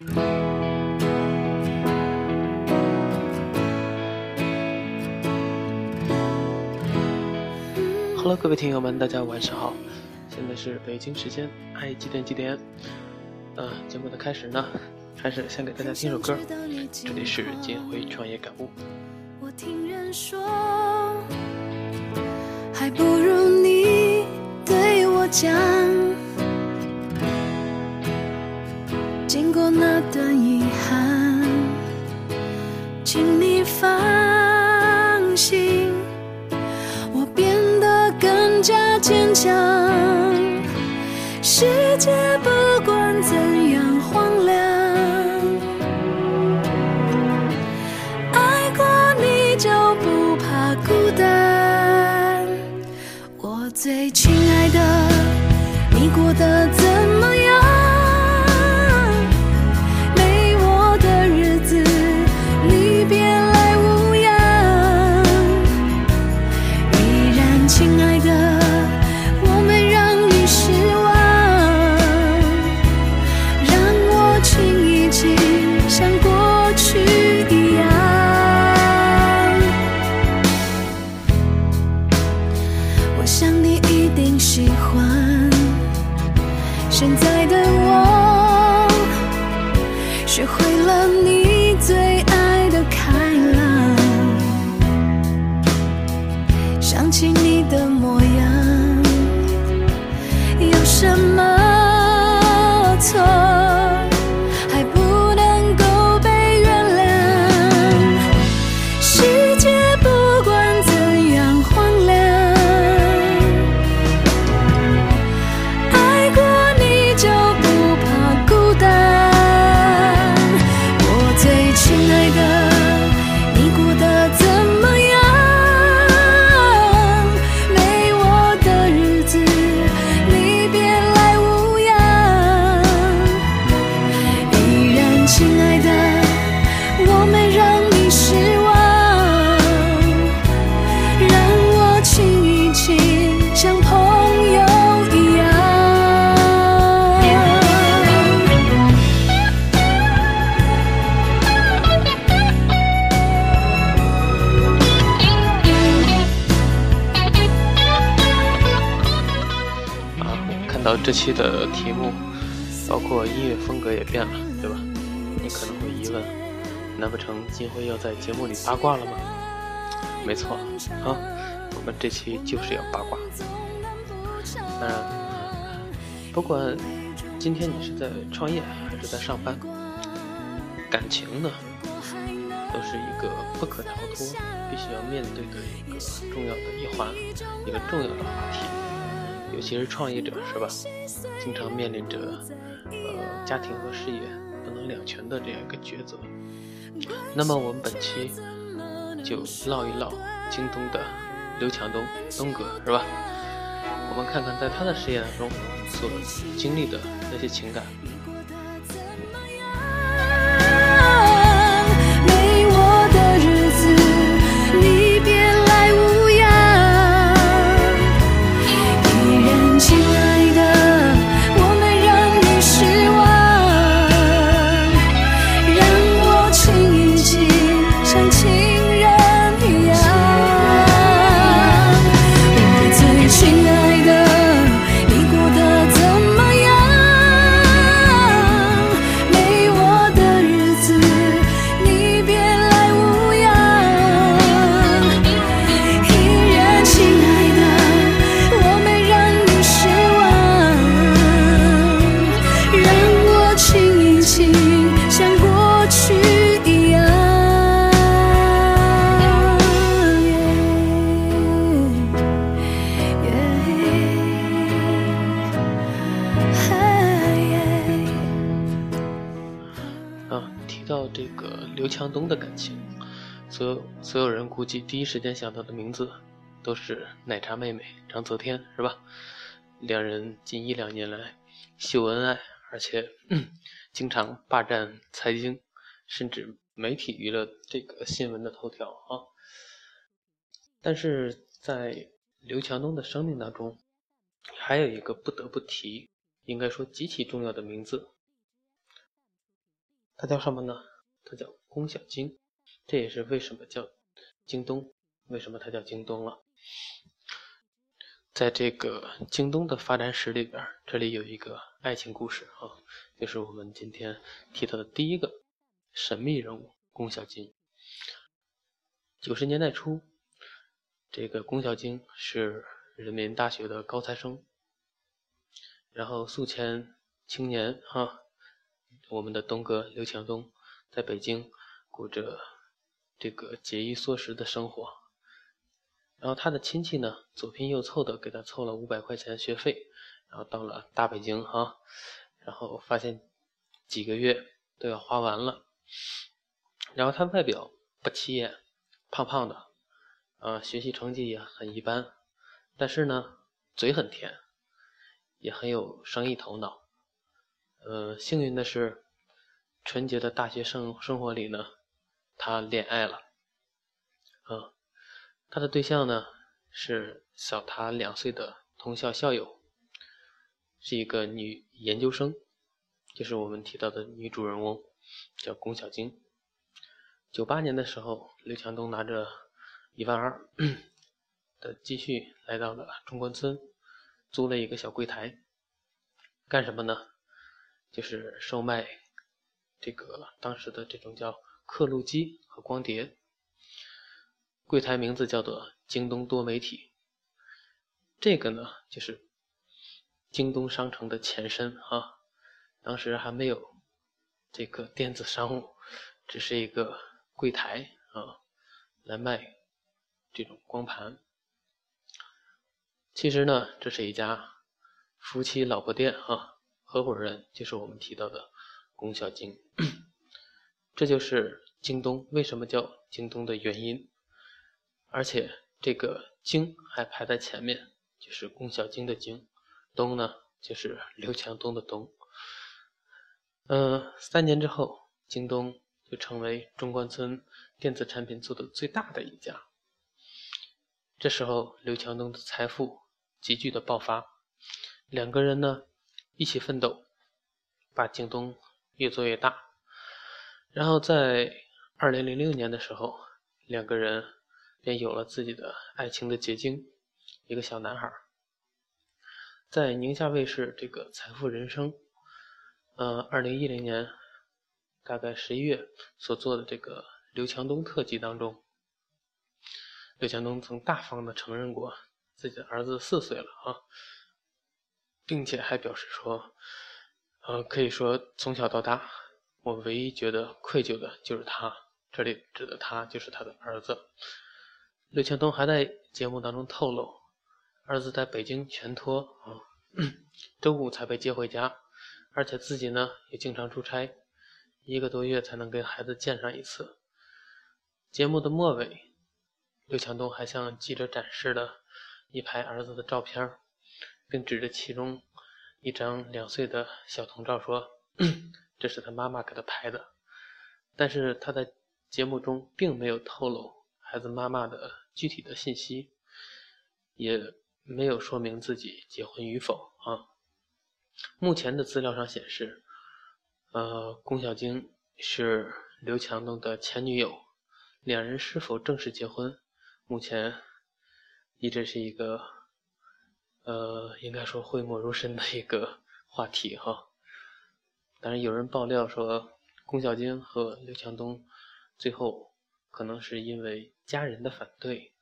Hello，各位听友们，大家晚上好，现在是北京时间爱几点几点？呃，节目的开始呢，还是先给大家听首歌，这里是金辉创业感悟。我听人说，还不如你对我讲，那段遗憾，请你放心，我变得更加坚强。世界不管怎样荒凉，爱过你就不怕孤单。我最亲爱的，你过得怎现在的我，学会了你这期的题目，包括音乐风格也变了，对吧？你可能会疑问，难不成金辉要在节目里八卦了吗？没错，啊，我们这期就是要八卦。当然，不管今天你是在创业还是在上班，感情呢，都是一个不可逃脱、必须要面对的一个重要的一环，一个重要的话题。尤其是创业者，是吧？经常面临着呃家庭和事业不能两全的这样一个抉择。那么我们本期就唠一唠京东的刘强东东哥，是吧？我们看看在他的事业当中所经历的那些情感。强东的感情，所有所有人估计第一时间想到的名字都是奶茶妹妹张泽天，是吧？两人近一两年来秀恩爱，而且、经常霸占财经甚至媒体娱乐这个新闻的头条啊。但是在刘强东的生命当中，还有一个不得不提，应该说极其重要的名字，他叫什么呢？他叫宫小京，这也是为什么叫京东，为什么它叫京东了。在这个京东的发展史里边，这里有一个爱情故事啊，就是我们今天提到的第一个神秘人物宫小京。九十年代初，这个宫小京是人民大学的高材生，然后宿迁青年哈，我们的东哥刘强东在北京过着这个节衣缩食的生活，然后他的亲戚呢左拼右凑的给他凑了五百块钱学费，然后到了大北京哈，然后发现几个月都要花完了，然后他外表不起眼。胖胖的，呃，学习成绩也很一般，但是呢，嘴很甜，也很有生意头脑。呃，幸运的是，纯洁的大学生生活里呢，他恋爱了。啊，他的对象呢是小他两岁的同校校友，是一个女研究生，就是我们提到的女主人翁，叫龚小晶。九八年的时候，刘强东拿着一万二 的积蓄来到了中关村，租了一个小柜台，干什么呢？就是售卖这个当时的这种叫刻录机和光碟。柜台名字叫做京东多媒体。这个呢，就是京东商城的前身啊。当时还没有这个电子商务，只是一个。柜台啊，来卖这种光盘。其实呢，这是一家夫妻老婆店啊，合伙人就是我们提到的龚小晶。这就是京东为什么叫京东的原因，而且这个“京”还排在前面，就是龚小京的“京”，“东”呢就是刘强东的“东”。嗯，三年之后，京东。就成为中关村电子产品做的最大的一家。这时候，刘强东的财富急剧的爆发，两个人呢一起奋斗，把京东越做越大。然后在二零零六年的时候，两个人便有了自己的爱情的结晶，一个小男孩。在宁夏卫视这个《财富人生》，呃，二零一零年。大概十一月所做的这个刘强东特辑当中，刘强东曾大方的承认过自己的儿子四岁了啊，并且还表示说，呃，可以说从小到大，我唯一觉得愧疚的就是他，这里指的他就是他的儿子。刘强东还在节目当中透露，儿子在北京全托啊，周五才被接回家，而且自己呢也经常出差。一个多月才能跟孩子见上一次。节目的末尾，刘强东还向记者展示了一排儿子的照片，并指着其中一张两岁的小童照说：“ 这是他妈妈给他拍的。”但是他在节目中并没有透露孩子妈妈的具体的信息，也没有说明自己结婚与否啊。目前的资料上显示。呃，龚小晶是刘强东的前女友，两人是否正式结婚，目前一直是一个呃，应该说讳莫如深的一个话题哈。但是有人爆料说，龚小晶和刘强东最后可能是因为家人的反对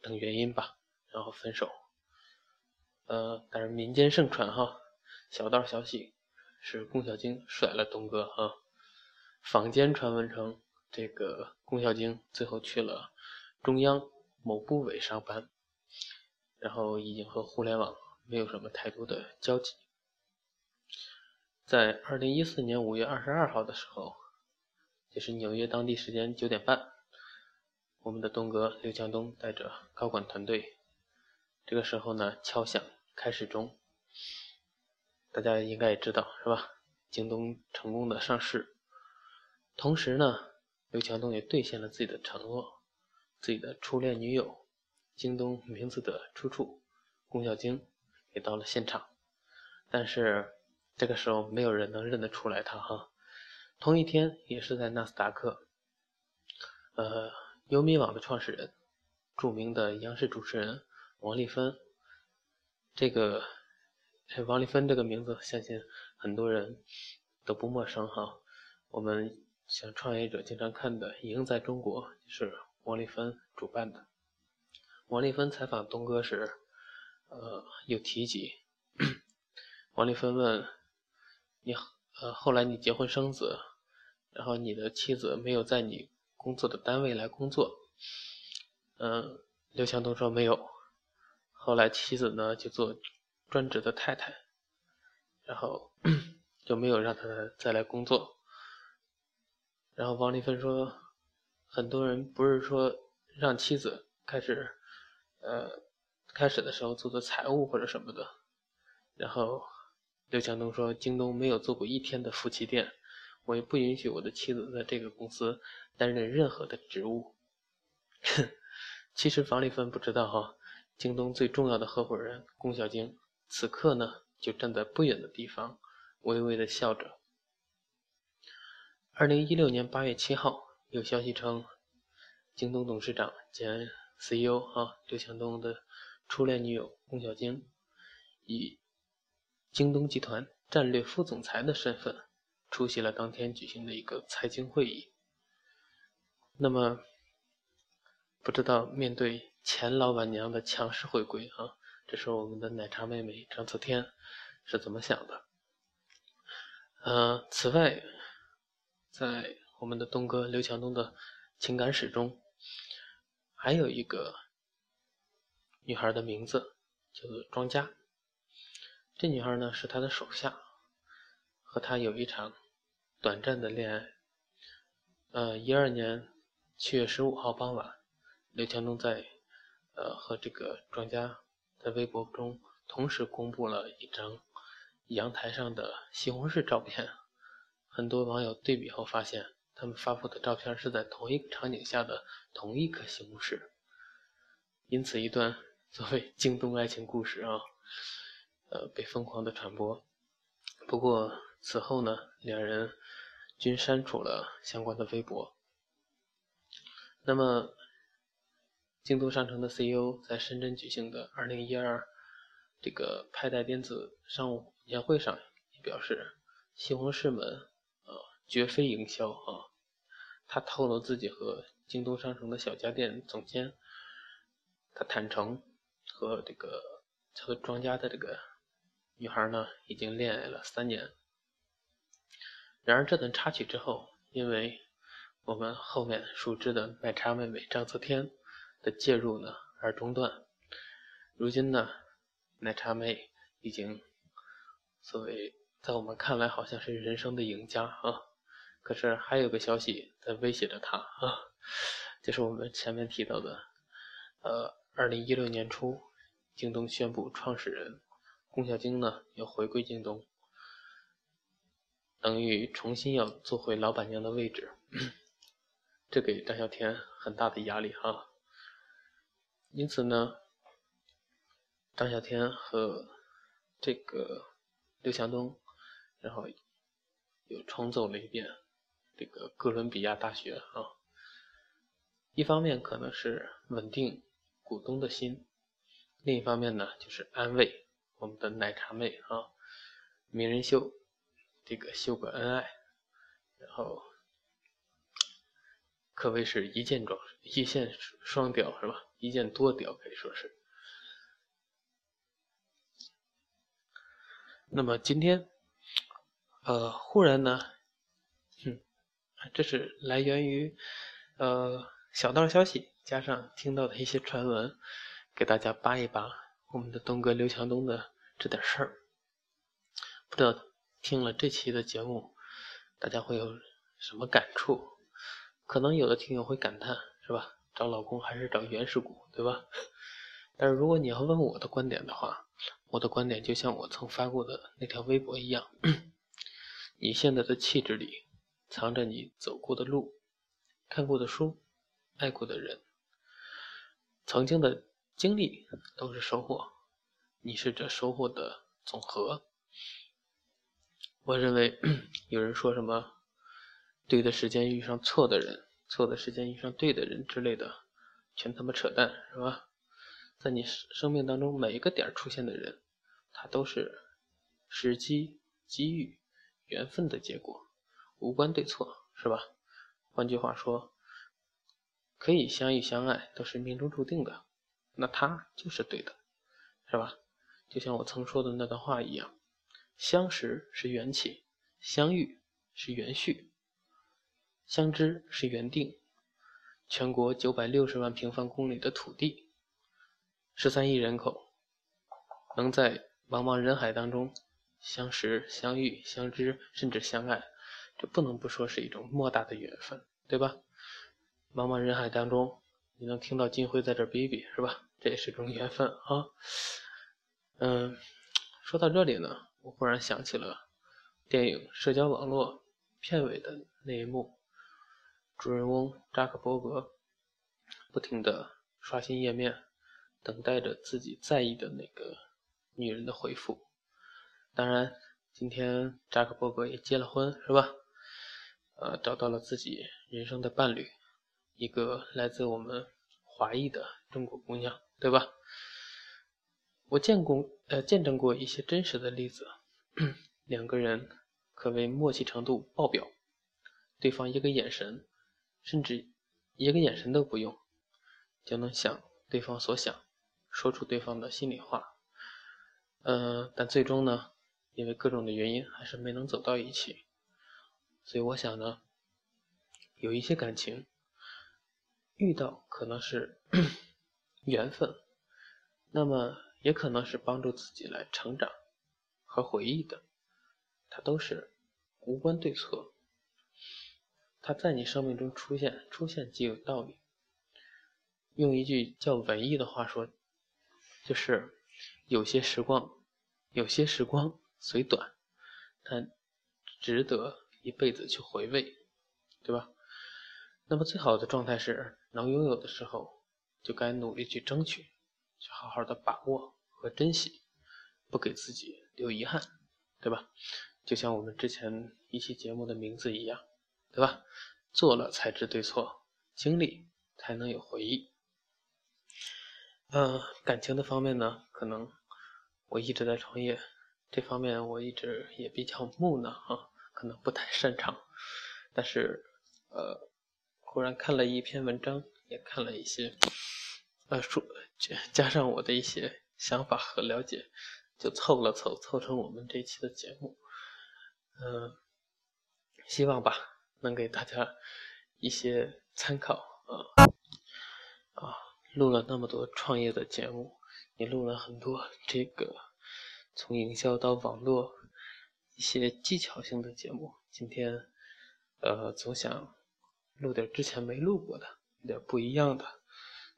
等原因吧，然后分手。呃，但是民间盛传哈，小道消息。是龚小晶甩了东哥啊！坊间传闻称，这个龚小晶最后去了中央某部委上班，然后已经和互联网没有什么太多的交集。在二零一四年五月二十二号的时候，也是纽约当地时间九点半，我们的东哥刘强东带着高管团队，这个时候呢敲响开始钟。大家应该也知道是吧？京东成功的上市，同时呢，刘强东也兑现了自己的承诺，自己的初恋女友，京东名字的出处，龚小晶也到了现场，但是这个时候没有人能认得出来他哈，同一天，也是在纳斯达克，呃，优米网的创始人，著名的央视主持人王丽芬，这个王丽芬这个名字，相信很多人都不陌生哈。我们像创业者经常看的《赢在中国》，是王丽芬主办的。王丽芬采访东哥时，呃，有提及。王丽芬问：“你呃，后来你结婚生子，然后你的妻子没有在你工作的单位来工作？”嗯，刘强东说没有。后来妻子呢就做专职的太太，然后 就没有让他再来工作。然后王丽芬说：“很多人不是说让妻子开始，呃，开始的时候做做财务或者什么的。”然后。刘强东说：“京东没有做过一天的夫妻店，我也不允许我的妻子在这个公司担任任何的职务。”其实房丽芬不知道哈，京东最重要的合伙人龚小晶此刻呢就站在不远的地方，微微的笑着。二零一六年八月七号，有消息称，京东董事长兼 CEO 啊刘强东的初恋女友龚小晶以。京东集团战略副总裁的身份出席了当天举行的一个财经会议。那么，不知道面对前老板娘的强势回归啊，这时候我们的奶茶妹妹张泽天是怎么想的？呃，此外，在我们的东哥刘强东的情感史中，还有一个女孩的名字叫做庄佳。这女孩呢是他的手下，和他有一场短暂的恋爱。呃，一二年七月十五号傍晚，刘强东在呃和这个庄家在微博中同时公布了一张阳台上的西红柿照片。很多网友对比后发现，他们发布的照片是在同一个场景下的同一颗西红柿。因此，一段所谓 京东爱情故事啊。呃，被疯狂的传播。不过此后呢，两人均删除了相关的微博。那么，京东商城的 CEO 在深圳举行的2012这个派代电子商务年会上也表示，西红柿们呃绝非营销啊。他透露自己和京东商城的小家电总监，他坦诚和这个和庄家的这个。女孩呢，已经恋爱了三年。然而这段插曲之后，因为我们后面熟知的奶茶妹妹张泽天的介入呢，而中断。如今呢，奶茶妹已经所谓在我们看来好像是人生的赢家啊。可是还有个消息在威胁着她啊，就是我们前面提到的，呃，二零一六年初，京东宣布创始人。龚小晶呢要回归京东，等于重新要坐回老板娘的位置，这给张小天很大的压力哈。因此呢，张小天和这个刘强东，然后又重走了一遍这个哥伦比亚大学啊。一方面可能是稳定股东的心，另一方面呢就是安慰。我们的奶茶妹啊，名人秀，这个秀个恩爱，然后可谓是一箭装一箭双雕是吧？一箭多雕可以说是。那么今天，呃，忽然呢，嗯，这是来源于呃小道消息加上听到的一些传闻，给大家扒一扒我们的东哥刘强东的。这点事儿，不知道听了这期的节目，大家会有什么感触？可能有的听友会感叹，是吧？找老公还是找原始股，对吧？但是如果你要问我的观点的话，我的观点就像我曾发过的那条微博一样，你现在的气质里藏着你走过的路、看过的书、爱过的人，曾经的经历都是收获。你是这收获的总和。我认为 有人说什么，对的时间遇上错的人，错的时间遇上对的人之类的，全他妈扯淡，是吧？在你生命当中每一个点出现的人，他都是时机、机遇、缘分的结果，无关对错，是吧？换句话说，可以相遇相爱都是命中注定的，那他就是对的，是吧？就像我曾说的那段话一样，相识是缘起，相遇是缘续。相知是缘定，全国九百六十万平方公里的土地，十三亿人口，能在茫茫人海当中相识、相遇、相知，甚至相爱，这不能不说是一种莫大的缘分，对吧？茫茫人海当中，你能听到金辉在这哔哔，是吧？这也是一种缘分啊。嗯，说到这里呢，我忽然想起了电影《社交网络》片尾的那一幕。主人翁扎克伯格不停地刷新页面，等待着自己在意的那个女人的回复。当然，今天扎克伯格也结了婚，是吧？呃，找到了自己人生的伴侣，一个来自我们华裔的中国姑娘，对吧？我见过，呃，见证过一些真实的例子，两个人可谓默契程度爆表，对方一个眼神。甚至一个眼神都不用，就能想对方所想，说出对方的心里话。呃，但最终呢，因为各种的原因，还是没能走到一起。所以我想呢，有一些感情遇到可能是 缘分，那么也可能是帮助自己来成长和回忆的，它都是无关对错。它在你生命中出现，出现即有道理。用一句较文艺的话说，就是有些时光，有些时光虽短，但值得一辈子去回味，对吧？那么最好的状态是，能拥有的时候就该努力去争取，去好好的把握和珍惜，不给自己留遗憾，对吧？就像我们之前一期节目的名字一样。对吧？做了才知对错，经历才能有回忆。嗯，感情的方面呢，可能我一直在创业，这方面我一直也比较木讷啊，可能不太擅长。但是，呃，忽然看了一篇文章，也看了一些，呃，说加上我的一些想法和了解，就凑了凑，凑成我们这期的节目。嗯，希望吧。能给大家一些参考啊啊！录了那么多创业的节目，也录了很多这个从营销到网络一些技巧性的节目。今天呃，总想录点之前没录过的，有点不一样的。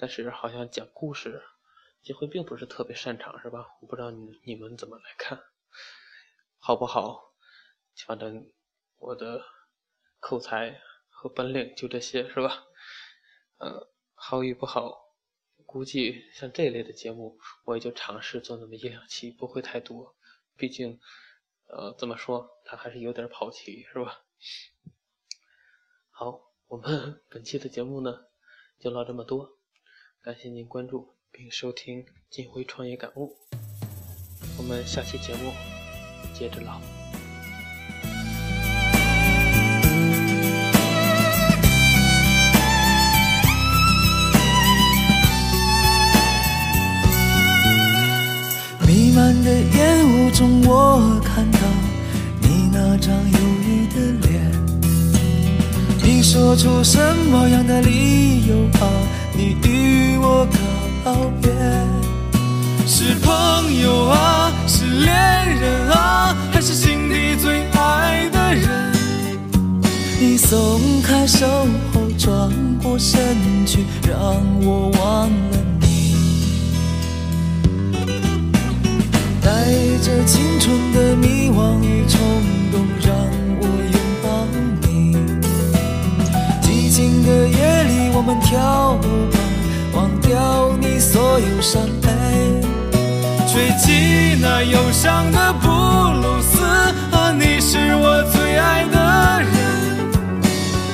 但是好像讲故事，机会并不是特别擅长，是吧？我不知道你你们怎么来看，好不好？反正我的。口才和本领就这些，是吧？呃，好与不好，估计像这类的节目，我也就尝试做那么一两期，不会太多。毕竟，呃，怎么说，它还是有点跑题，是吧？好，我们 本期的节目呢，就唠这么多。感谢您关注并收听《金辉创业感悟》，我们下期节目接着唠。的烟雾中，我看到你那张忧郁的脸。你说出什么样的理由啊？你与我告别，是朋友啊，是恋人啊，还是心底最爱的人？你松开手后，转过身去，让我忘有伤悲，吹起那忧伤的布鲁斯，啊，你是我最爱的人。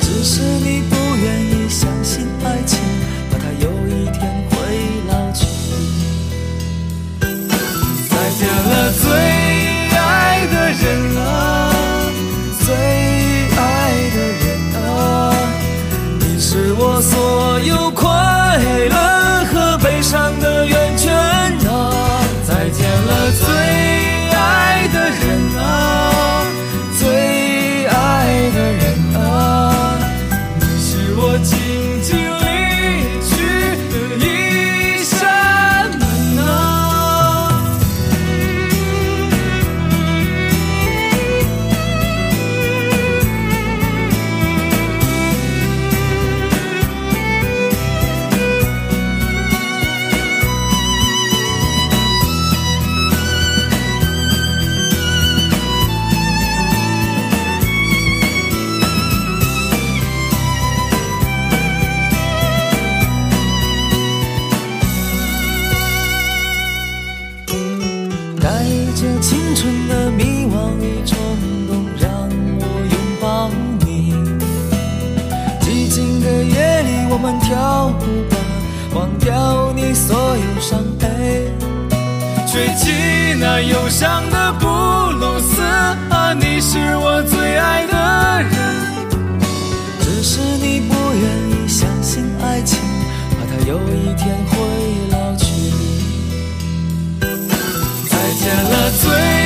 只是你不愿意相信爱情，怕它有一天会老去。再见了，最爱的人啊，最爱的人啊，你是我所有。那忧伤的布鲁斯啊，你是我最爱的人。只是你不愿意相信爱情，怕它有一天会老去。再见了，最。